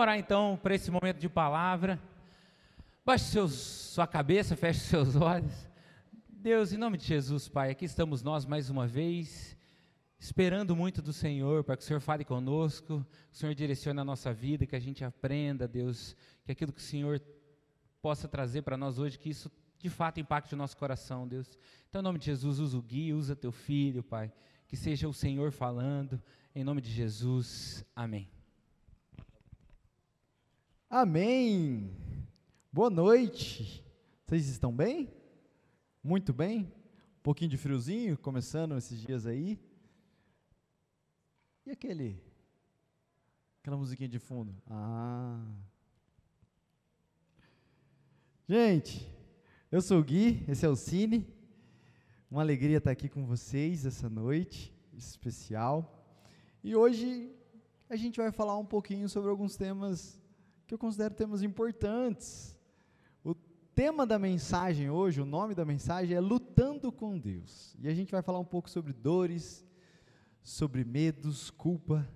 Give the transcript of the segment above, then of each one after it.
Vamos orar então para esse momento de palavra. Baixe seus, sua cabeça, feche seus olhos. Deus, em nome de Jesus, Pai, aqui estamos nós mais uma vez, esperando muito do Senhor, para que o Senhor fale conosco, que o Senhor direcione a nossa vida, que a gente aprenda, Deus, que aquilo que o Senhor possa trazer para nós hoje, que isso de fato impacte o nosso coração, Deus. Então, em nome de Jesus, usa o guia, usa teu filho, Pai, que seja o Senhor falando, em nome de Jesus, amém. Amém. Boa noite. Vocês estão bem? Muito bem? Um pouquinho de friozinho, começando esses dias aí. E aquele? Aquela musiquinha de fundo. Ah. Gente, eu sou o Gui, esse é o Cine. Uma alegria estar aqui com vocês essa noite especial. E hoje a gente vai falar um pouquinho sobre alguns temas que eu considero temas importantes tema da mensagem hoje, o nome da mensagem é Lutando com Deus. E a gente vai falar um pouco sobre dores, sobre medos, culpa,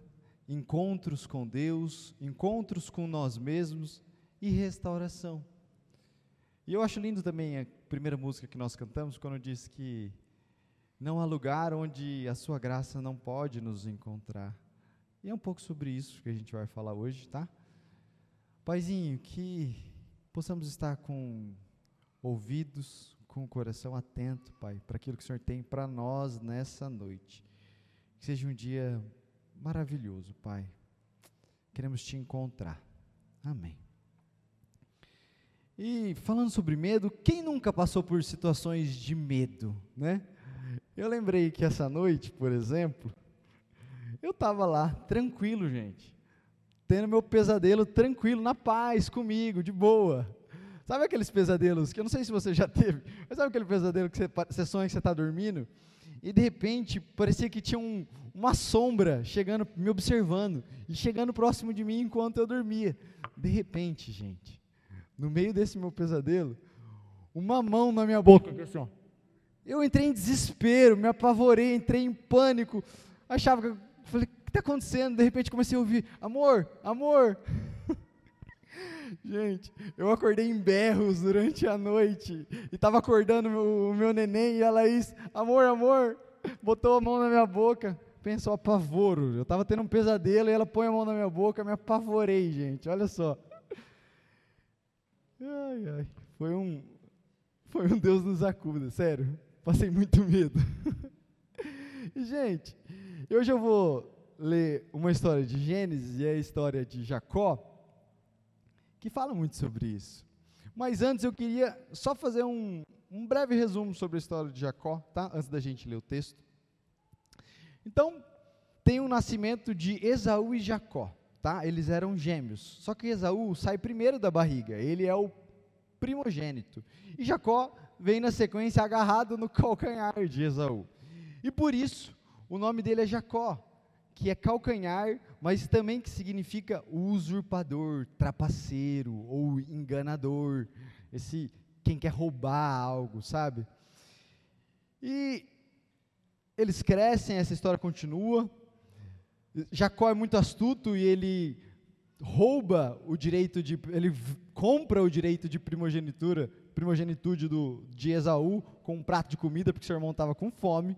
encontros com Deus, encontros com nós mesmos e restauração. E eu acho lindo também a primeira música que nós cantamos, quando diz que não há lugar onde a sua graça não pode nos encontrar. E é um pouco sobre isso que a gente vai falar hoje, tá? Paizinho, que possamos estar com ouvidos, com o coração atento, Pai, para aquilo que o Senhor tem para nós nessa noite. Que seja um dia maravilhoso, Pai. Queremos te encontrar. Amém. E falando sobre medo, quem nunca passou por situações de medo, né? Eu lembrei que essa noite, por exemplo, eu estava lá, tranquilo, gente tendo meu pesadelo tranquilo, na paz, comigo, de boa. Sabe aqueles pesadelos que eu não sei se você já teve, mas sabe aquele pesadelo que você, você sonha que você está dormindo e de repente parecia que tinha um, uma sombra chegando, me observando e chegando próximo de mim enquanto eu dormia. De repente, gente, no meio desse meu pesadelo, uma mão na minha boca, assim, Eu entrei em desespero, me apavorei, entrei em pânico, achava que, falei, está acontecendo? De repente comecei a ouvir: amor, amor. Gente, eu acordei em berros durante a noite e estava acordando o meu neném e a Laís, amor, amor, botou a mão na minha boca. Pensou, apavoro. Eu estava tendo um pesadelo e ela põe a mão na minha boca, me apavorei, gente. Olha só. Ai, ai. Foi um, foi um Deus nos acuda, sério. Passei muito medo. gente, hoje eu vou ler uma história de Gênesis e a história de Jacó, que fala muito sobre isso. Mas antes eu queria só fazer um, um breve resumo sobre a história de Jacó, tá? Antes da gente ler o texto. Então, tem o nascimento de Esaú e Jacó, tá? Eles eram gêmeos. Só que Esaú sai primeiro da barriga, ele é o primogênito. E Jacó vem na sequência agarrado no calcanhar de Esaú. E por isso, o nome dele é Jacó, que é calcanhar, mas também que significa usurpador, trapaceiro ou enganador, esse quem quer roubar algo, sabe? E eles crescem, essa história continua. Jacó é muito astuto e ele rouba o direito de, ele compra o direito de primogenitura, primogenitude do, de Esaú com um prato de comida porque seu irmão estava com fome.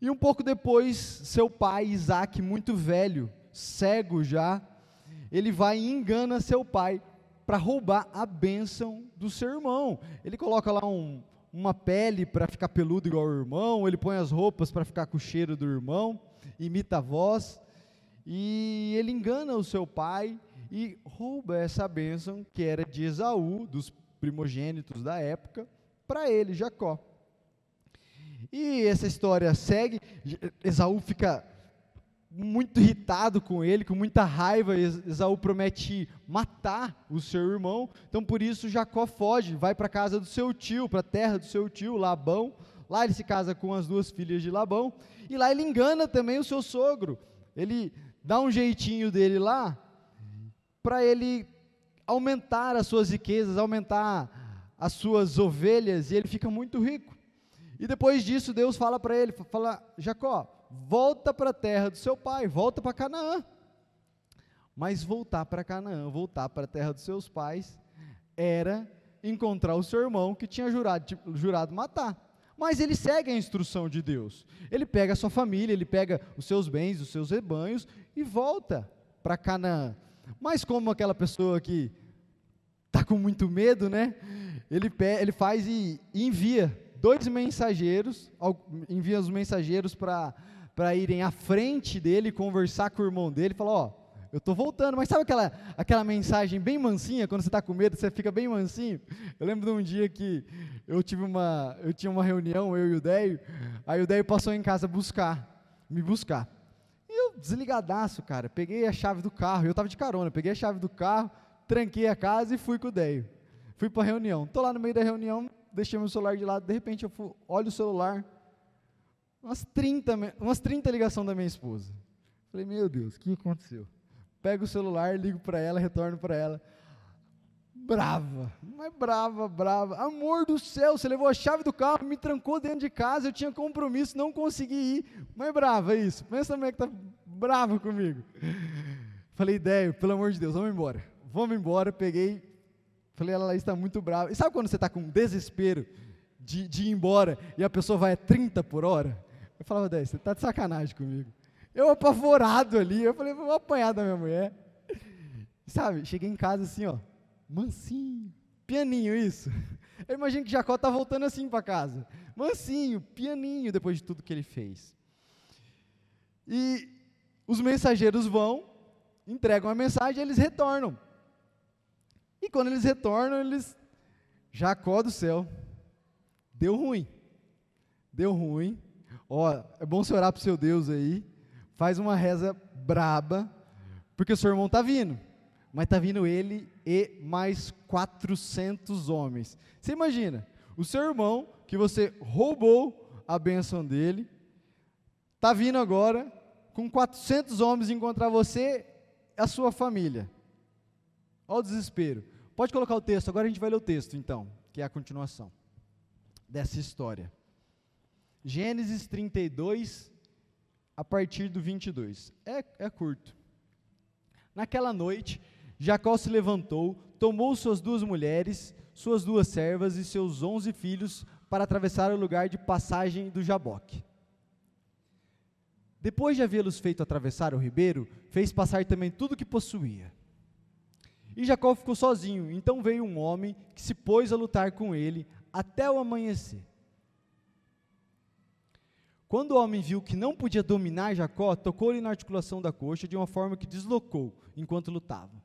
E um pouco depois, seu pai, Isaac, muito velho, cego já, ele vai e engana seu pai para roubar a bênção do seu irmão. Ele coloca lá um, uma pele para ficar peludo igual o irmão, ele põe as roupas para ficar com o cheiro do irmão, imita a voz, e ele engana o seu pai e rouba essa bênção que era de Esaú, dos primogênitos da época, para ele, Jacó. E essa história segue, Esaú fica muito irritado com ele, com muita raiva, Esaú promete matar o seu irmão, então por isso Jacó foge, vai para a casa do seu tio, para a terra do seu tio, Labão, lá ele se casa com as duas filhas de Labão, e lá ele engana também o seu sogro, ele dá um jeitinho dele lá, para ele aumentar as suas riquezas, aumentar as suas ovelhas, e ele fica muito rico. E depois disso, Deus fala para ele: fala, Jacó, volta para a terra do seu pai, volta para Canaã. Mas voltar para Canaã, voltar para a terra dos seus pais, era encontrar o seu irmão que tinha jurado, jurado matar. Mas ele segue a instrução de Deus. Ele pega a sua família, ele pega os seus bens, os seus rebanhos e volta para Canaã. Mas como aquela pessoa que está com muito medo, né? Ele, ele faz e envia dois mensageiros, envia os mensageiros para irem à frente dele, conversar com o irmão dele, falar, ó, eu estou voltando, mas sabe aquela, aquela mensagem bem mansinha, quando você está com medo, você fica bem mansinho? Eu lembro de um dia que eu tive uma, eu tinha uma reunião, eu e o Deio, aí o Deio passou em casa buscar, me buscar. E eu, desligadaço, cara, peguei a chave do carro, eu estava de carona, peguei a chave do carro, tranquei a casa e fui com o Deio. Fui para a reunião. Estou lá no meio da reunião, deixei meu celular de lado, de repente eu fui, olho o celular, umas 30, umas 30 ligações da minha esposa. Falei, meu Deus, o que aconteceu? Pego o celular, ligo para ela, retorno para ela. Brava, mas brava, brava. Amor do céu, você levou a chave do carro, me trancou dentro de casa, eu tinha compromisso, não consegui ir. Mas brava é isso. Pensa como é que tá brava comigo. Falei, ideia, pelo amor de Deus, vamos embora. Vamos embora, peguei, Falei, ela está muito brava. E sabe quando você está com desespero de, de, ir embora e a pessoa vai a 30 por hora? Eu falava, 10, você está de sacanagem comigo. Eu apavorado ali, eu falei, vou apanhar da minha mulher. sabe, cheguei em casa assim, ó, mansinho, pianinho isso. Eu imagino que Jacó está voltando assim para casa. Mansinho, pianinho, depois de tudo que ele fez. E os mensageiros vão, entregam a mensagem e eles retornam. E quando eles retornam, eles. Jacó do céu. Deu ruim. Deu ruim. Ó, é bom você orar para o seu Deus aí. Faz uma reza braba. Porque o seu irmão está vindo. Mas está vindo ele e mais 400 homens. Você imagina, o seu irmão, que você roubou a bênção dele, está vindo agora com 400 homens encontrar você a sua família. Olha o desespero. Pode colocar o texto, agora a gente vai ler o texto, então, que é a continuação dessa história. Gênesis 32, a partir do 22. É, é curto. Naquela noite, Jacó se levantou, tomou suas duas mulheres, suas duas servas e seus onze filhos para atravessar o lugar de passagem do Jaboque. Depois de havê-los feito atravessar o ribeiro, fez passar também tudo o que possuía e Jacó ficou sozinho. Então veio um homem que se pôs a lutar com ele até o amanhecer. Quando o homem viu que não podia dominar Jacó, tocou-lhe na articulação da coxa de uma forma que deslocou enquanto lutava.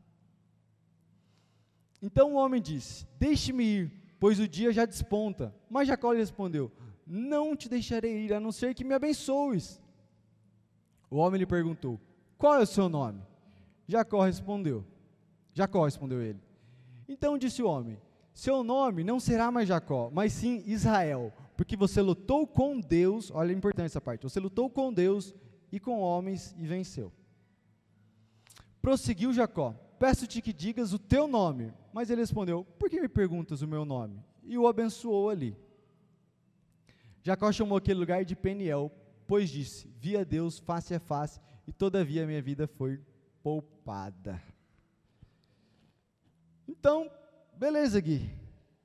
Então o homem disse: Deixe-me ir, pois o dia já desponta. Mas Jacó lhe respondeu: Não te deixarei ir, a não ser que me abençoes. O homem lhe perguntou: Qual é o seu nome? Jacó respondeu: Jacó, respondeu ele. Então disse o homem: Seu nome não será mais Jacó, mas sim Israel, porque você lutou com Deus, olha a importância essa parte, você lutou com Deus e com homens e venceu. Prosseguiu Jacó: Peço-te que digas o teu nome. Mas ele respondeu: Por que me perguntas o meu nome? E o abençoou ali. Jacó chamou aquele lugar de Peniel, pois disse: Vi a Deus face a face, e todavia minha vida foi poupada. Então, beleza, Gui.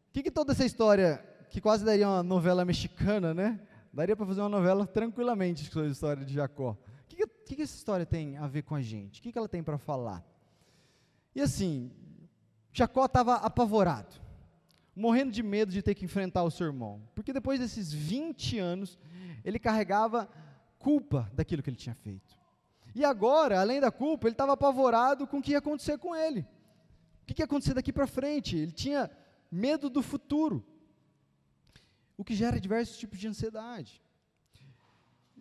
O que, que toda essa história, que quase daria uma novela mexicana, né? Daria para fazer uma novela tranquilamente sobre a história de Jacó. O que, que, que, essa história tem a ver com a gente? O que, que ela tem para falar? E assim, Jacó estava apavorado, morrendo de medo de ter que enfrentar o seu irmão, porque depois desses 20 anos, ele carregava culpa daquilo que ele tinha feito. E agora, além da culpa, ele estava apavorado com o que ia acontecer com ele. O que ia acontecer daqui para frente? Ele tinha medo do futuro, o que gera diversos tipos de ansiedade.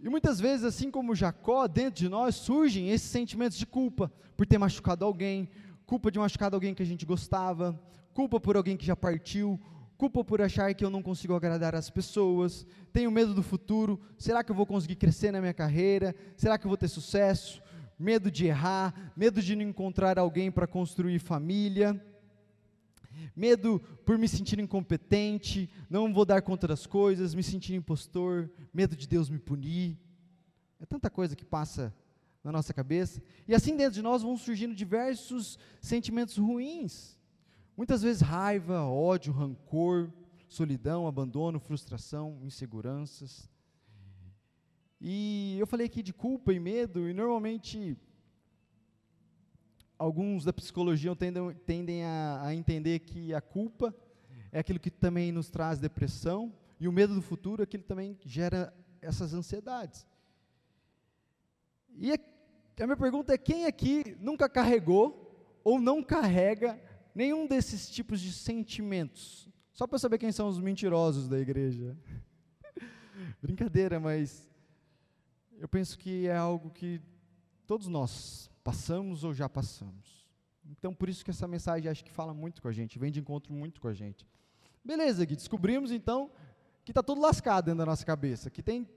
E muitas vezes, assim como Jacó, dentro de nós surgem esses sentimentos de culpa por ter machucado alguém, culpa de machucado alguém que a gente gostava, culpa por alguém que já partiu, culpa por achar que eu não consigo agradar as pessoas, tenho medo do futuro, será que eu vou conseguir crescer na minha carreira? Será que eu vou ter sucesso? Medo de errar, medo de não encontrar alguém para construir família, medo por me sentir incompetente, não vou dar conta das coisas, me sentir impostor, medo de Deus me punir. É tanta coisa que passa na nossa cabeça, e assim dentro de nós vão surgindo diversos sentimentos ruins. Muitas vezes raiva, ódio, rancor, solidão, abandono, frustração, inseguranças. E eu falei aqui de culpa e medo, e normalmente alguns da psicologia tendem, tendem a, a, entender que a culpa é aquilo que também nos traz depressão, e o medo do futuro é aquilo que também gera essas ansiedades. E a, a minha pergunta é: quem aqui nunca carregou ou não carrega nenhum desses tipos de sentimentos? Só para saber quem são os mentirosos da igreja. Brincadeira, mas eu penso que é algo que todos nós passamos ou já passamos. Então, por isso que essa mensagem acho que fala muito com a gente, vem de encontro muito com a gente. Beleza, Gui, descobrimos então que está tudo lascado dentro da nossa cabeça, que tem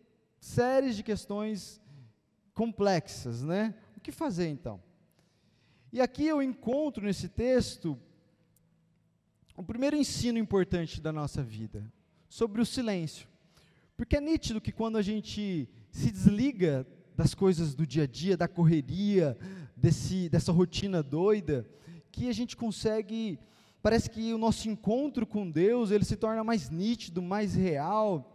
séries de questões complexas, né? O que fazer então? E aqui eu encontro nesse texto o primeiro ensino importante da nossa vida, sobre o silêncio. Porque é nítido que quando a gente se desliga das coisas do dia a dia, da correria, desse, dessa rotina doida, que a gente consegue, parece que o nosso encontro com Deus, ele se torna mais nítido, mais real.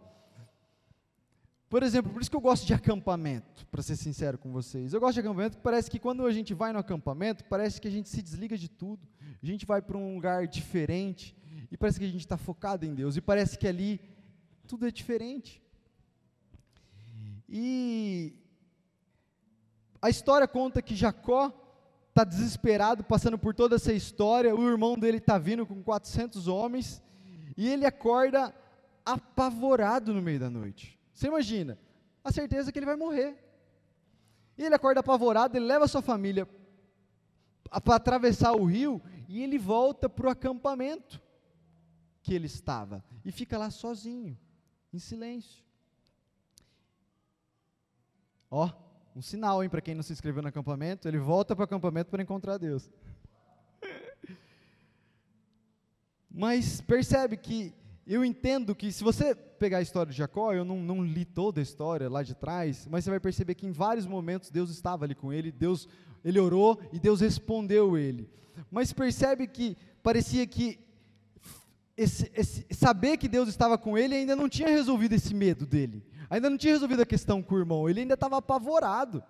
Por exemplo, por isso que eu gosto de acampamento, para ser sincero com vocês. Eu gosto de acampamento porque parece que quando a gente vai no acampamento, parece que a gente se desliga de tudo. A gente vai para um lugar diferente e parece que a gente está focado em Deus. E parece que ali tudo é diferente. E a história conta que Jacó está desesperado, passando por toda essa história. O irmão dele está vindo com 400 homens e ele acorda apavorado no meio da noite. Você imagina? A certeza que ele vai morrer. E ele acorda apavorado, ele leva sua família para atravessar o rio e ele volta para o acampamento que ele estava e fica lá sozinho, em silêncio. Ó, um sinal, hein, para quem não se inscreveu no acampamento, ele volta para o acampamento para encontrar Deus. Mas percebe que eu entendo que se você pegar a história de Jacó, eu não, não, li toda a história lá de trás, mas você vai perceber que em vários momentos Deus estava ali com ele, Deus, ele orou e Deus respondeu ele. Mas percebe que parecia que esse, esse, saber que Deus estava com ele ainda não tinha resolvido esse medo dele ainda não tinha resolvido a questão com o irmão, ele ainda estava apavorado.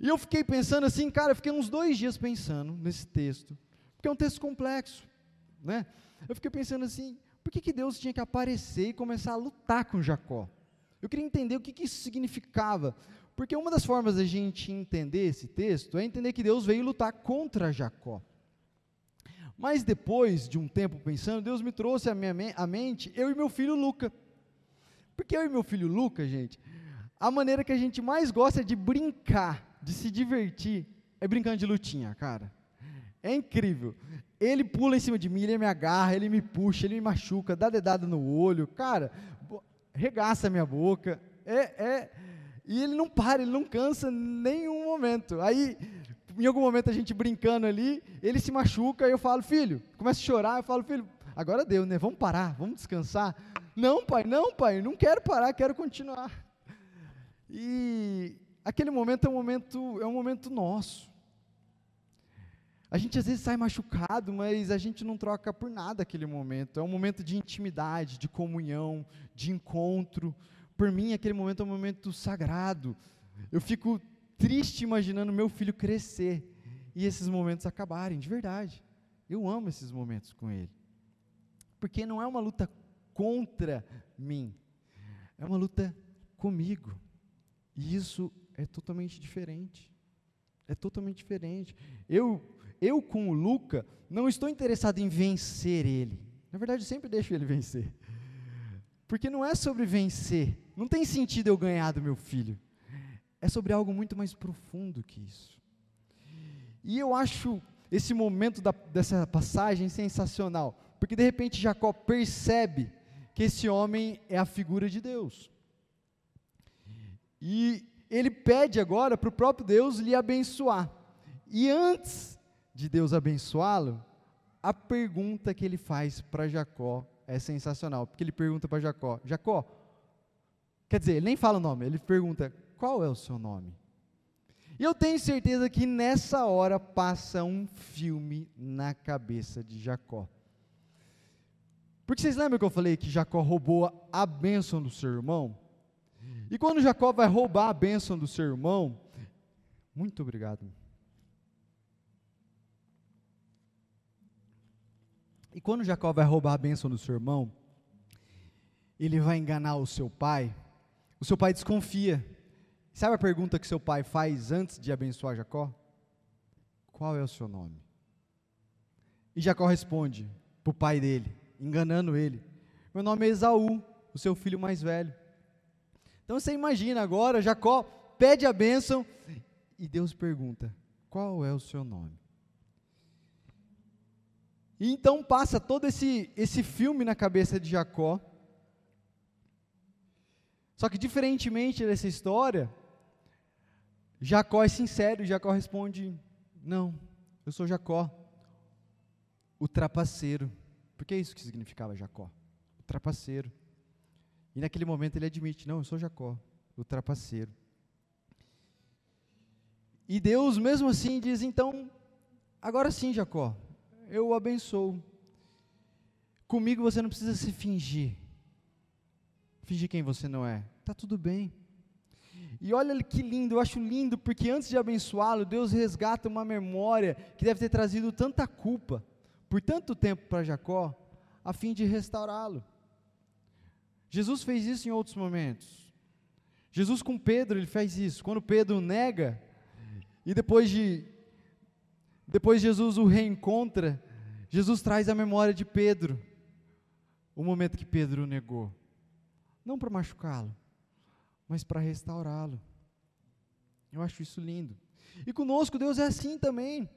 E eu fiquei pensando assim, cara, eu fiquei uns dois dias pensando nesse texto, porque é um texto complexo, né? Eu fiquei pensando assim, por que, que Deus tinha que aparecer e começar a lutar com Jacó? Eu queria entender o que, que isso significava, porque uma das formas da gente entender esse texto é entender que Deus veio lutar contra Jacó. Mas depois de um tempo pensando, Deus me trouxe à minha à mente eu e meu filho Luca. Porque eu e meu filho Lucas, gente, a maneira que a gente mais gosta de brincar, de se divertir, é brincando de lutinha, cara. É incrível. Ele pula em cima de mim, ele me agarra, ele me puxa, ele me machuca, dá dedada no olho, cara, regaça a minha boca. É, é, e ele não para, ele não cansa nenhum momento. Aí, em algum momento a gente brincando ali, ele se machuca, eu falo, filho, começa a chorar, eu falo, filho, agora deu, né? Vamos parar, vamos descansar. Não, pai, não, pai, não quero parar, quero continuar. E aquele momento é um momento, é um momento nosso. A gente às vezes sai machucado, mas a gente não troca por nada aquele momento. É um momento de intimidade, de comunhão, de encontro. Por mim, aquele momento é um momento sagrado. Eu fico triste imaginando meu filho crescer e esses momentos acabarem, de verdade. Eu amo esses momentos com ele. Porque não é uma luta contra mim. É uma luta comigo. E isso é totalmente diferente. É totalmente diferente. Eu, eu com o Luca, não estou interessado em vencer ele. Na verdade, eu sempre deixo ele vencer. Porque não é sobre vencer. Não tem sentido eu ganhar do meu filho. É sobre algo muito mais profundo que isso. E eu acho esse momento da, dessa passagem sensacional. Porque de repente Jacó percebe que esse homem é a figura de Deus. E ele pede agora para o próprio Deus lhe abençoar. E antes de Deus abençoá-lo, a pergunta que ele faz para Jacó é sensacional, porque ele pergunta para Jacó: Jacó, quer dizer, ele nem fala o nome, ele pergunta: qual é o seu nome? E eu tenho certeza que nessa hora passa um filme na cabeça de Jacó. Porque vocês lembram que eu falei que Jacó roubou a bênção do seu irmão? E quando Jacó vai roubar a bênção do seu irmão, muito obrigado. E quando Jacó vai roubar a bênção do seu irmão, ele vai enganar o seu pai. O seu pai desconfia. Sabe a pergunta que seu pai faz antes de abençoar Jacó? Qual é o seu nome? E Jacó responde para o pai dele, enganando ele: Meu nome é Esaú, o seu filho mais velho. Então você imagina agora, Jacó pede a bênção e Deus pergunta: Qual é o seu nome? E então passa todo esse, esse filme na cabeça de Jacó. Só que, diferentemente dessa história, Jacó é sincero, Jacó responde: Não, eu sou Jacó, o trapaceiro. Porque é isso que significava Jacó, o trapaceiro. E naquele momento ele admite: Não, eu sou Jacó, o trapaceiro. E Deus, mesmo assim, diz: Então, agora sim, Jacó, eu o abençoo. Comigo você não precisa se fingir. Fingir quem você não é. Está tudo bem. E olha que lindo, eu acho lindo, porque antes de abençoá-lo, Deus resgata uma memória que deve ter trazido tanta culpa por tanto tempo para Jacó, a fim de restaurá-lo. Jesus fez isso em outros momentos. Jesus com Pedro, ele fez isso. Quando Pedro nega, e depois de depois Jesus o reencontra, Jesus traz a memória de Pedro, o momento que Pedro o negou. Não para machucá-lo, mas para restaurá-lo. Eu acho isso lindo. E conosco Deus é assim também.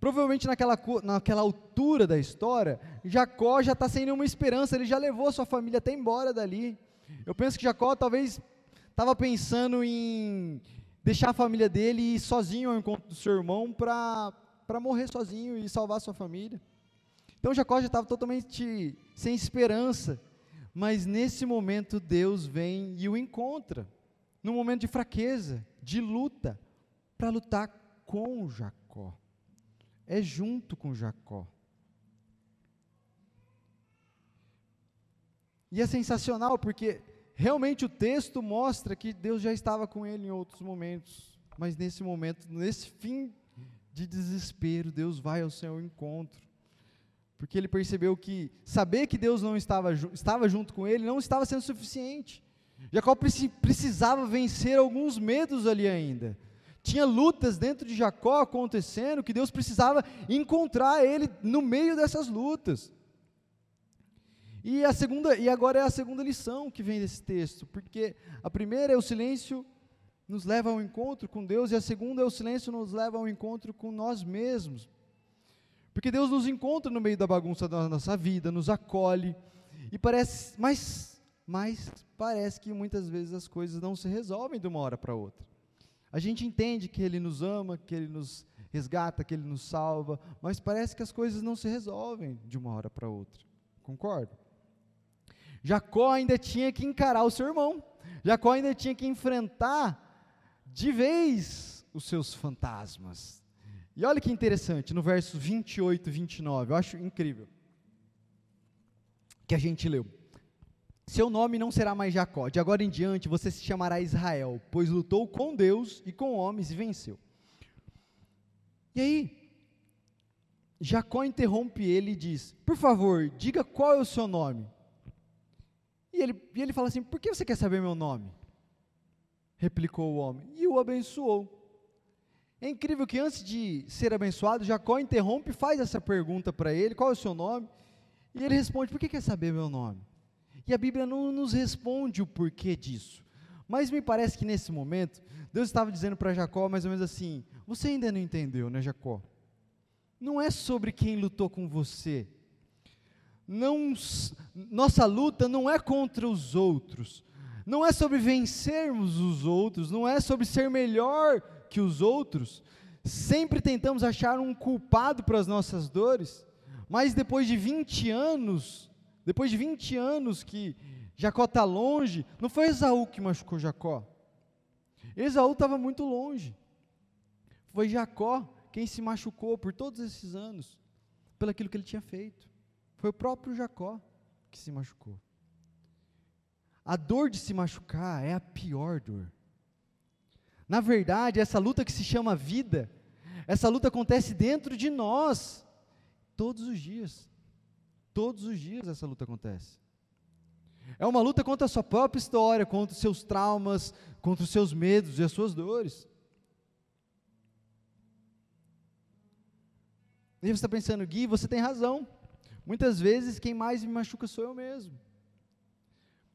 Provavelmente naquela, naquela altura da história, Jacó já está sem nenhuma esperança, ele já levou sua família até embora dali. Eu penso que Jacó talvez estava pensando em deixar a família dele ir sozinho ao encontro do seu irmão para para morrer sozinho e salvar sua família. Então Jacó já estava totalmente sem esperança, mas nesse momento Deus vem e o encontra, num momento de fraqueza, de luta, para lutar com Jacó. É junto com Jacó. E é sensacional porque realmente o texto mostra que Deus já estava com ele em outros momentos, mas nesse momento, nesse fim de desespero, Deus vai ao seu encontro. Porque ele percebeu que saber que Deus não estava, estava junto com ele não estava sendo suficiente. Jacó precisava vencer alguns medos ali ainda. Tinha lutas dentro de Jacó acontecendo que Deus precisava encontrar ele no meio dessas lutas. E a segunda e agora é a segunda lição que vem desse texto, porque a primeira é o silêncio nos leva ao encontro com Deus, e a segunda é o silêncio nos leva ao encontro com nós mesmos. Porque Deus nos encontra no meio da bagunça da nossa vida, nos acolhe, e parece, mas, mas parece que muitas vezes as coisas não se resolvem de uma hora para outra. A gente entende que Ele nos ama, que Ele nos resgata, que Ele nos salva, mas parece que as coisas não se resolvem de uma hora para outra. Concorda? Jacó ainda tinha que encarar o seu irmão. Jacó ainda tinha que enfrentar de vez os seus fantasmas. E olha que interessante, no verso 28 e 29, eu acho incrível, que a gente leu. Seu nome não será mais Jacó, de agora em diante você se chamará Israel, pois lutou com Deus e com homens e venceu. E aí, Jacó interrompe ele e diz: Por favor, diga qual é o seu nome. E ele, e ele fala assim: Por que você quer saber meu nome? replicou o homem, e o abençoou. É incrível que antes de ser abençoado, Jacó interrompe e faz essa pergunta para ele: qual é o seu nome? E ele responde: por que quer saber meu nome? E a Bíblia não nos responde o porquê disso. Mas me parece que nesse momento, Deus estava dizendo para Jacó mais ou menos assim: Você ainda não entendeu, né, Jacó? Não é sobre quem lutou com você. Não, nossa luta não é contra os outros não é sobre vencermos os outros, não é sobre ser melhor que os outros. Sempre tentamos achar um culpado para as nossas dores, mas depois de 20 anos, depois de 20 anos que Jacó está longe, não foi Esaú que machucou Jacó. Esaú estava muito longe. Foi Jacó quem se machucou por todos esses anos, pelo aquilo que ele tinha feito. Foi o próprio Jacó que se machucou. A dor de se machucar é a pior dor. Na verdade, essa luta que se chama vida, essa luta acontece dentro de nós, todos os dias. Todos os dias essa luta acontece. É uma luta contra a sua própria história, contra os seus traumas, contra os seus medos e as suas dores. E você está pensando, Gui, você tem razão. Muitas vezes quem mais me machuca sou eu mesmo.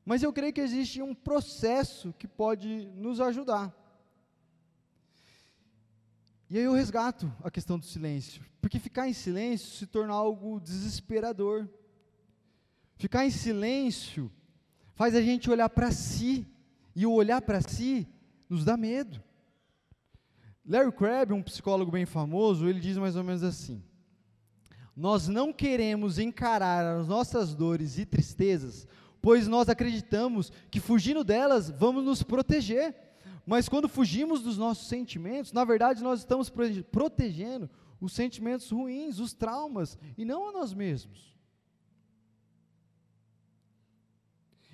Mas eu creio que existe um processo que pode nos ajudar. E aí eu resgato a questão do silêncio, porque ficar em silêncio se torna algo desesperador. Ficar em silêncio faz a gente olhar para si, e o olhar para si nos dá medo. Larry Crabb, um psicólogo bem famoso, ele diz mais ou menos assim: Nós não queremos encarar as nossas dores e tristezas, pois nós acreditamos que fugindo delas vamos nos proteger. Mas quando fugimos dos nossos sentimentos, na verdade nós estamos protegendo os sentimentos ruins, os traumas, e não a nós mesmos.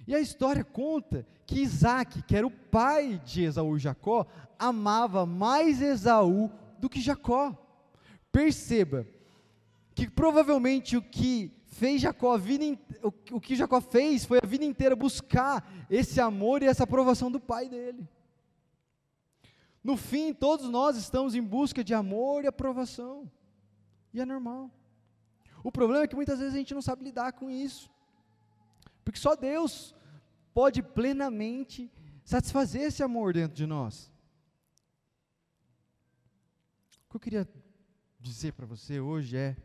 E a história conta que Isaac, que era o pai de Esaú e Jacó, amava mais Esaú do que Jacó. Perceba que provavelmente o que fez Jacó a vida, o que Jacó fez foi a vida inteira buscar esse amor e essa aprovação do pai dele. No fim, todos nós estamos em busca de amor e aprovação. E é normal. O problema é que muitas vezes a gente não sabe lidar com isso. Porque só Deus pode plenamente satisfazer esse amor dentro de nós. O que eu queria dizer para você hoje é: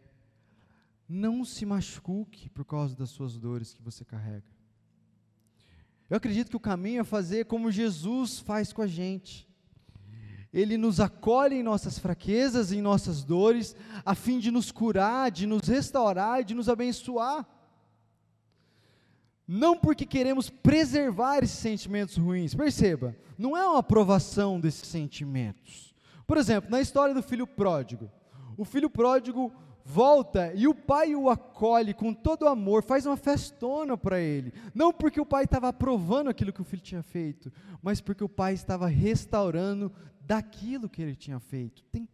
não se machuque por causa das suas dores que você carrega. Eu acredito que o caminho é fazer como Jesus faz com a gente. Ele nos acolhe em nossas fraquezas, em nossas dores, a fim de nos curar, de nos restaurar, de nos abençoar. Não porque queremos preservar esses sentimentos ruins, perceba, não é uma aprovação desses sentimentos. Por exemplo, na história do filho pródigo, o filho pródigo volta e o pai o acolhe com todo amor, faz uma festona para ele. Não porque o pai estava aprovando aquilo que o filho tinha feito, mas porque o pai estava restaurando daquilo que ele tinha feito. Tem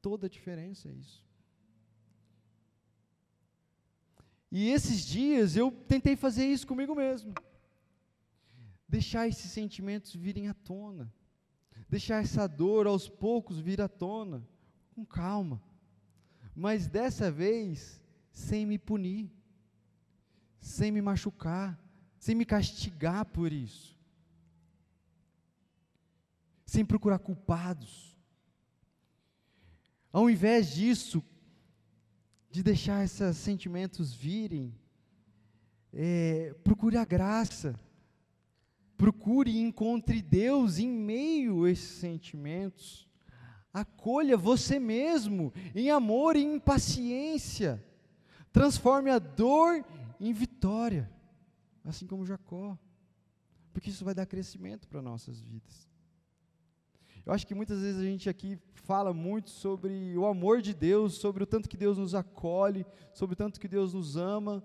toda a diferença isso. E esses dias eu tentei fazer isso comigo mesmo. Deixar esses sentimentos virem à tona. Deixar essa dor aos poucos vir à tona. Com calma. Mas dessa vez, sem me punir. Sem me machucar. Sem me castigar por isso sem procurar culpados. Ao invés disso, de deixar esses sentimentos virem, é, procure a graça, procure e encontre Deus em meio a esses sentimentos. Acolha você mesmo em amor e em paciência. Transforme a dor em vitória, assim como Jacó, porque isso vai dar crescimento para nossas vidas. Eu acho que muitas vezes a gente aqui fala muito sobre o amor de Deus, sobre o tanto que Deus nos acolhe, sobre o tanto que Deus nos ama.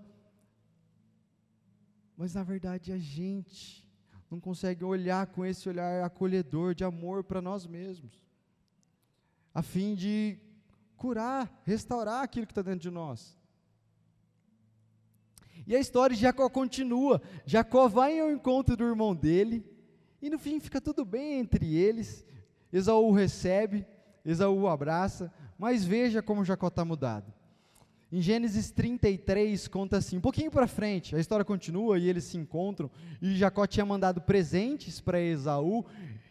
Mas na verdade a gente não consegue olhar com esse olhar acolhedor de amor para nós mesmos, a fim de curar, restaurar aquilo que está dentro de nós. E a história de Jacó continua. Jacó vai ao encontro do irmão dele, e no fim fica tudo bem entre eles. Esaú recebe, Esaú abraça, mas veja como Jacó está mudado. Em Gênesis 33 conta assim, um pouquinho para frente, a história continua e eles se encontram, e Jacó tinha mandado presentes para Esaú,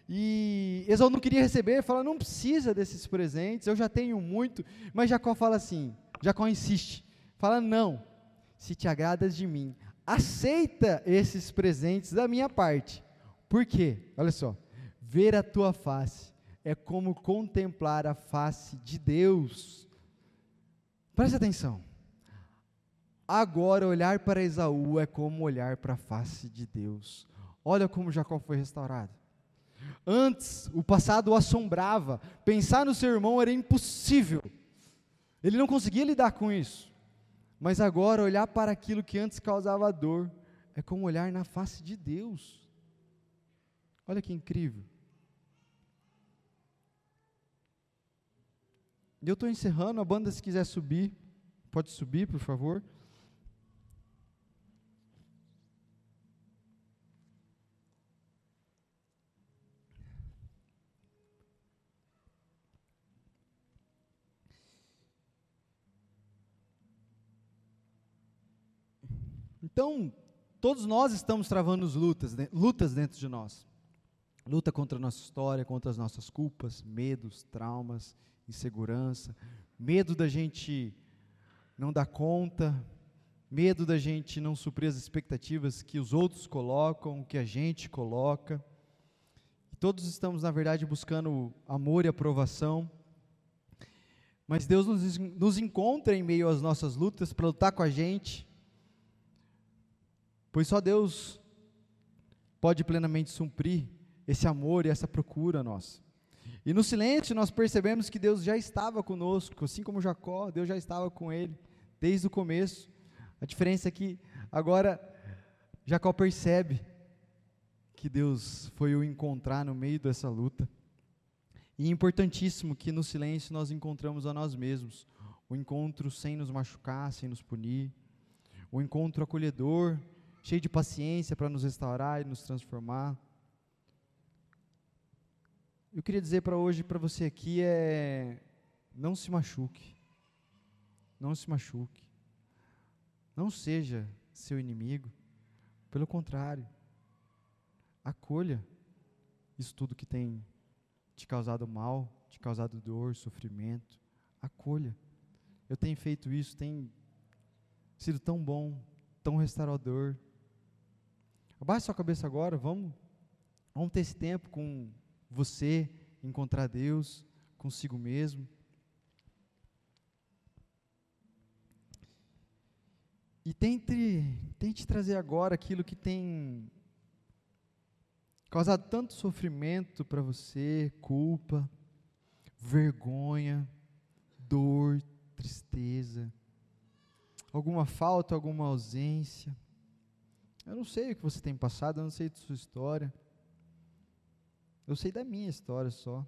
e Esaú não queria receber, fala, não precisa desses presentes, eu já tenho muito, mas Jacó fala assim, Jacó insiste, fala, não, se te agradas de mim, aceita esses presentes da minha parte, por quê? Olha só, Ver a tua face é como contemplar a face de Deus. Preste atenção. Agora, olhar para Esaú é como olhar para a face de Deus. Olha como Jacó foi restaurado. Antes, o passado o assombrava. Pensar no seu irmão era impossível. Ele não conseguia lidar com isso. Mas agora, olhar para aquilo que antes causava dor é como olhar na face de Deus. Olha que incrível. Eu estou encerrando, a banda se quiser subir, pode subir, por favor. Então, todos nós estamos travando lutas, lutas dentro de nós. Luta contra a nossa história, contra as nossas culpas, medos, traumas, insegurança, medo da gente não dar conta, medo da gente não suprir as expectativas que os outros colocam, que a gente coloca. Todos estamos, na verdade, buscando amor e aprovação. Mas Deus nos, nos encontra em meio às nossas lutas para lutar com a gente, pois só Deus pode plenamente suprir esse amor e essa procura nossa. E no silêncio nós percebemos que Deus já estava conosco, assim como Jacó, Deus já estava com ele desde o começo. A diferença é que agora Jacó percebe que Deus foi o encontrar no meio dessa luta. E é importantíssimo que no silêncio nós encontramos a nós mesmos, o encontro sem nos machucar, sem nos punir, o encontro acolhedor, cheio de paciência para nos restaurar e nos transformar. Eu queria dizer para hoje para você aqui é não se machuque. Não se machuque. Não seja seu inimigo. Pelo contrário, acolha isso tudo que tem te causado mal, te causado dor, sofrimento. Acolha. Eu tenho feito isso, tem sido tão bom, tão restaurador. Abaixe sua cabeça agora, vamos, vamos ter esse tempo com você encontrar Deus consigo mesmo. E tente, tente trazer agora aquilo que tem causado tanto sofrimento para você, culpa, vergonha, dor, tristeza, alguma falta, alguma ausência. Eu não sei o que você tem passado, eu não sei de sua história. Eu sei da minha história só.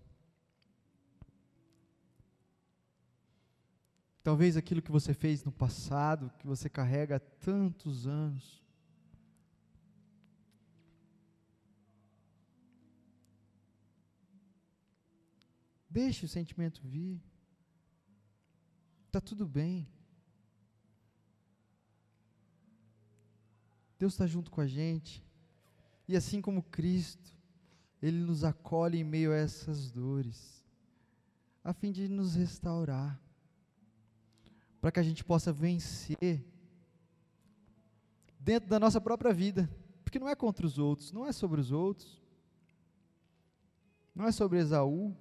Talvez aquilo que você fez no passado, que você carrega há tantos anos. Deixe o sentimento vir. Está tudo bem. Deus está junto com a gente. E assim como Cristo, ele nos acolhe em meio a essas dores, a fim de nos restaurar, para que a gente possa vencer dentro da nossa própria vida, porque não é contra os outros, não é sobre os outros, não é sobre Esaú.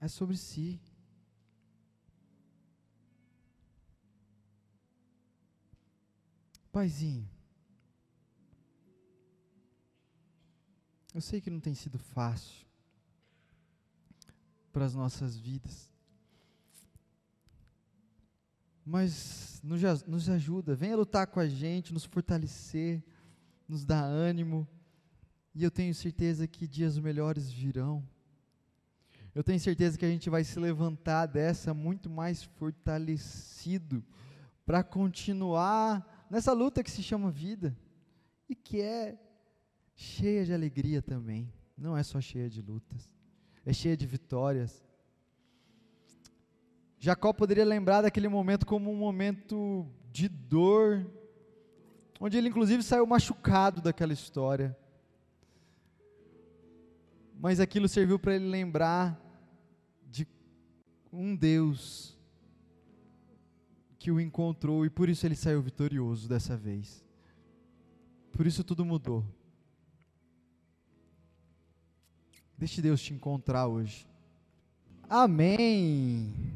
É sobre si. Paizinho, eu sei que não tem sido fácil para as nossas vidas, mas nos ajuda, venha lutar com a gente, nos fortalecer, nos dar ânimo, e eu tenho certeza que dias melhores virão. Eu tenho certeza que a gente vai se levantar dessa muito mais fortalecido para continuar nessa luta que se chama vida e que é cheia de alegria também. Não é só cheia de lutas, é cheia de vitórias. Jacó poderia lembrar daquele momento como um momento de dor, onde ele inclusive saiu machucado daquela história. Mas aquilo serviu para ele lembrar de um Deus que o encontrou e por isso ele saiu vitorioso dessa vez. Por isso tudo mudou. Deixe Deus te encontrar hoje. Amém.